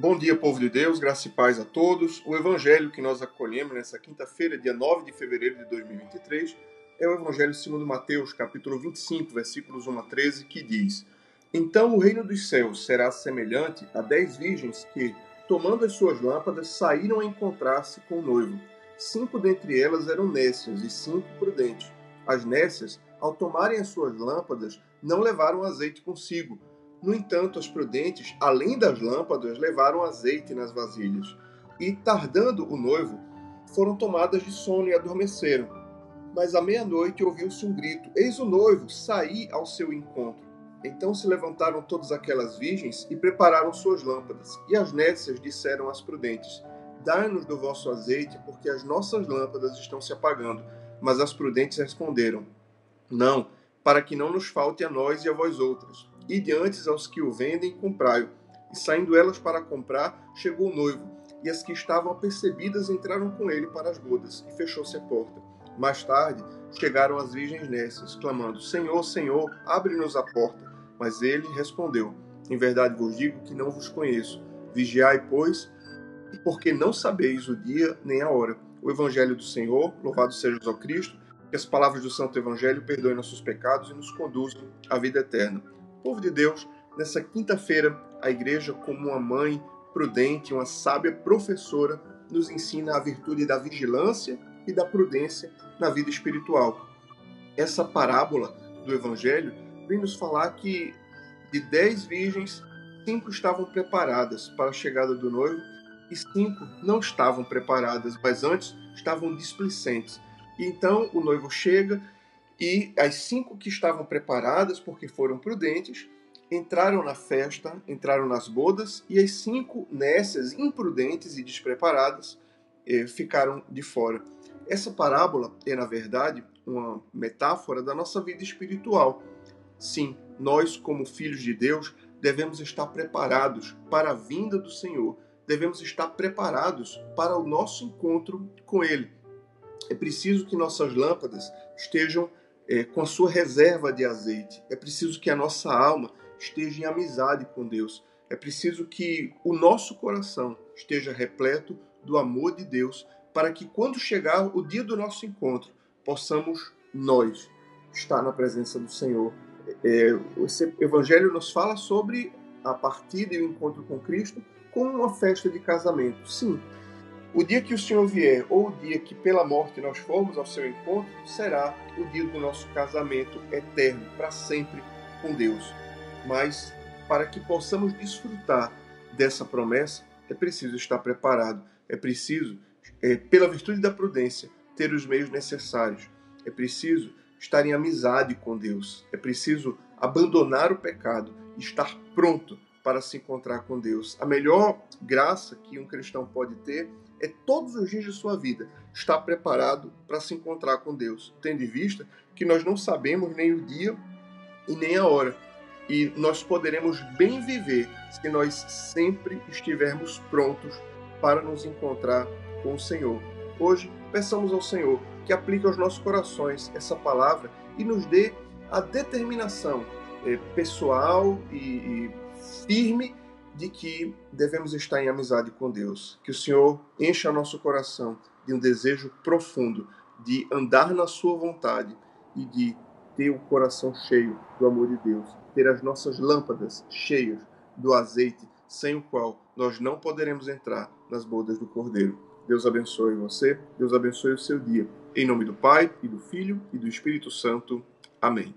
Bom dia, povo de Deus, graça e paz a todos. O evangelho que nós acolhemos nessa quinta-feira, dia 9 de fevereiro de 2023, é o evangelho segundo Mateus, capítulo 25, versículos 1 a 13, que diz: Então o reino dos céus será semelhante a dez virgens que, tomando as suas lâmpadas, saíram a encontrar-se com o noivo. Cinco dentre elas eram nécias e cinco prudentes. As nécias, ao tomarem as suas lâmpadas, não levaram azeite consigo no entanto, as prudentes, além das lâmpadas, levaram azeite nas vasilhas, e, tardando o noivo, foram tomadas de sono e adormeceram. Mas à meia-noite ouviu-se um grito: Eis o noivo, saí ao seu encontro. Então se levantaram todas aquelas virgens e prepararam suas lâmpadas. E as nécias disseram às prudentes: Dai-nos do vosso azeite, porque as nossas lâmpadas estão se apagando. Mas as prudentes responderam: Não, para que não nos falte a nós e a vós outras e diante aos que o vendem, comprai-o. E saindo elas para comprar, chegou o noivo, e as que estavam apercebidas entraram com ele para as bodas, e fechou-se a porta. Mais tarde, chegaram as virgens nessas, clamando: Senhor, Senhor, abre-nos a porta. Mas ele respondeu: Em verdade vos digo que não vos conheço. Vigiai, pois, porque não sabeis o dia nem a hora. O Evangelho do Senhor, louvado seja o Cristo, que as palavras do Santo Evangelho perdoem nossos pecados e nos conduzam à vida eterna. Povo de Deus, nessa quinta-feira, a igreja, como uma mãe prudente, uma sábia professora, nos ensina a virtude da vigilância e da prudência na vida espiritual. Essa parábola do Evangelho vem nos falar que de dez virgens, cinco estavam preparadas para a chegada do noivo e cinco não estavam preparadas, mas antes estavam displicentes. E então o noivo chega e as cinco que estavam preparadas, porque foram prudentes, entraram na festa, entraram nas bodas, e as cinco nécias, imprudentes e despreparadas, eh, ficaram de fora. Essa parábola é, na verdade, uma metáfora da nossa vida espiritual. Sim, nós, como filhos de Deus, devemos estar preparados para a vinda do Senhor, devemos estar preparados para o nosso encontro com Ele. É preciso que nossas lâmpadas estejam é, com a sua reserva de azeite. É preciso que a nossa alma esteja em amizade com Deus. É preciso que o nosso coração esteja repleto do amor de Deus, para que quando chegar o dia do nosso encontro, possamos nós estar na presença do Senhor. É, esse evangelho nos fala sobre a partida e o encontro com Cristo como uma festa de casamento. Sim, o dia que o Senhor vier, ou o dia que pela morte nós formos ao seu encontro, será o dia do nosso casamento eterno, para sempre com Deus. Mas para que possamos desfrutar dessa promessa, é preciso estar preparado, é preciso, é, pela virtude da prudência, ter os meios necessários, é preciso estar em amizade com Deus, é preciso abandonar o pecado, estar pronto para se encontrar com Deus. A melhor graça que um cristão pode ter é todos os dias de sua vida estar preparado para se encontrar com Deus, tendo em vista que nós não sabemos nem o dia e nem a hora. E nós poderemos bem viver se nós sempre estivermos prontos para nos encontrar com o Senhor. Hoje, peçamos ao Senhor que aplique aos nossos corações essa palavra e nos dê a determinação é, pessoal e, e firme de que devemos estar em amizade com Deus. Que o Senhor encha nosso coração de um desejo profundo de andar na Sua vontade e de ter o coração cheio do amor de Deus, ter as nossas lâmpadas cheias do azeite, sem o qual nós não poderemos entrar nas bodas do Cordeiro. Deus abençoe você, Deus abençoe o seu dia. Em nome do Pai, e do Filho, e do Espírito Santo. Amém.